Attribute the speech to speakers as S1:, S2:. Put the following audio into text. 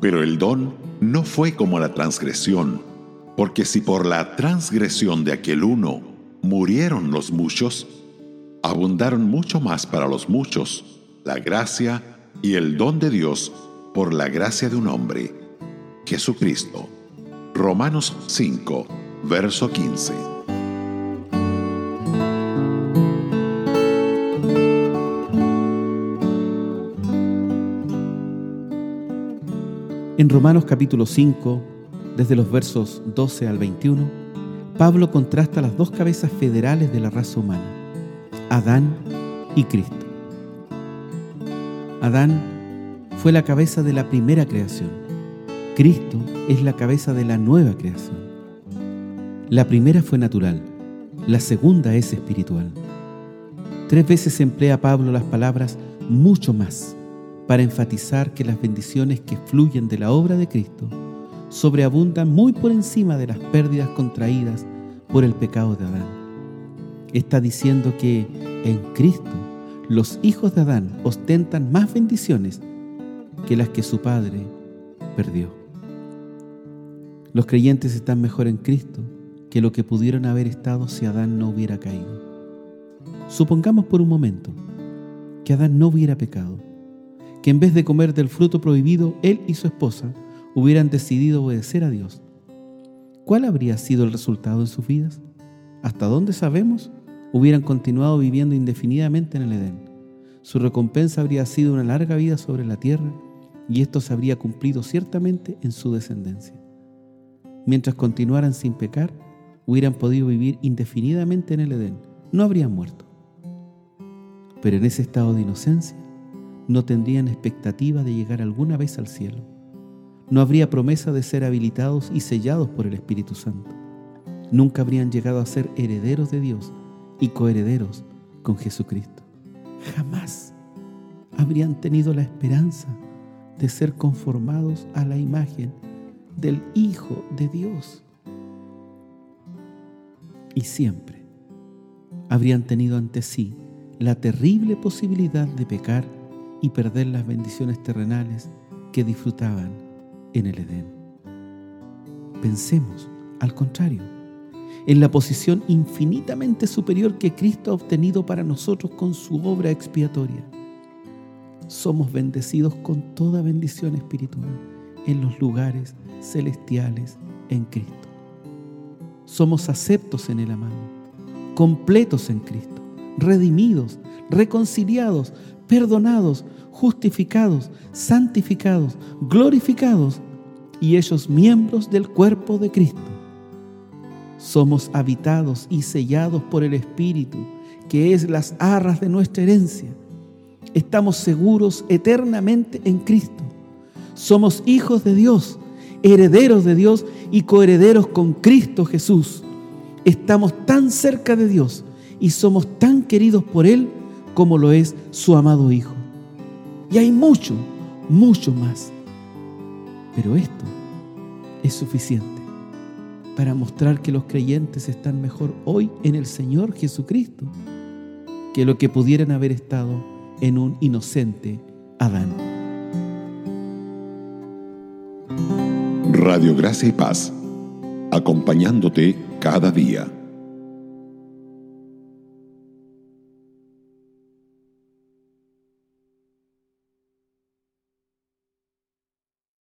S1: Pero el don no fue como la transgresión, porque si por la transgresión de aquel uno murieron los muchos, abundaron mucho más para los muchos la gracia y el don de Dios por la gracia de un hombre, Jesucristo. Romanos 5, verso 15.
S2: En Romanos capítulo 5, desde los versos 12 al 21, Pablo contrasta las dos cabezas federales de la raza humana, Adán y Cristo. Adán fue la cabeza de la primera creación. Cristo es la cabeza de la nueva creación. La primera fue natural, la segunda es espiritual. Tres veces emplea Pablo las palabras mucho más para enfatizar que las bendiciones que fluyen de la obra de Cristo sobreabundan muy por encima de las pérdidas contraídas por el pecado de Adán. Está diciendo que en Cristo los hijos de Adán ostentan más bendiciones que las que su padre perdió. Los creyentes están mejor en Cristo que lo que pudieron haber estado si Adán no hubiera caído. Supongamos por un momento que Adán no hubiera pecado que en vez de comer del fruto prohibido, él y su esposa hubieran decidido obedecer a Dios. ¿Cuál habría sido el resultado en sus vidas? ¿Hasta dónde sabemos? Hubieran continuado viviendo indefinidamente en el Edén. Su recompensa habría sido una larga vida sobre la tierra y esto se habría cumplido ciertamente en su descendencia. Mientras continuaran sin pecar, hubieran podido vivir indefinidamente en el Edén. No habrían muerto. Pero en ese estado de inocencia, no tendrían expectativa de llegar alguna vez al cielo. No habría promesa de ser habilitados y sellados por el Espíritu Santo. Nunca habrían llegado a ser herederos de Dios y coherederos con Jesucristo. Jamás habrían tenido la esperanza de ser conformados a la imagen del Hijo de Dios. Y siempre habrían tenido ante sí la terrible posibilidad de pecar y perder las bendiciones terrenales que disfrutaban en el Edén. Pensemos, al contrario, en la posición infinitamente superior que Cristo ha obtenido para nosotros con su obra expiatoria. Somos bendecidos con toda bendición espiritual en los lugares celestiales en Cristo. Somos aceptos en el amado, completos en Cristo, redimidos, reconciliados, perdonados, justificados, santificados, glorificados y ellos miembros del cuerpo de Cristo. Somos habitados y sellados por el Espíritu, que es las arras de nuestra herencia. Estamos seguros eternamente en Cristo. Somos hijos de Dios, herederos de Dios y coherederos con Cristo Jesús. Estamos tan cerca de Dios y somos tan queridos por Él como lo es su amado Hijo. Y hay mucho, mucho más. Pero esto es suficiente para mostrar que los creyentes están mejor hoy en el Señor Jesucristo que lo que pudieran haber estado en un inocente Adán.
S1: Radio Gracia y Paz, acompañándote cada día.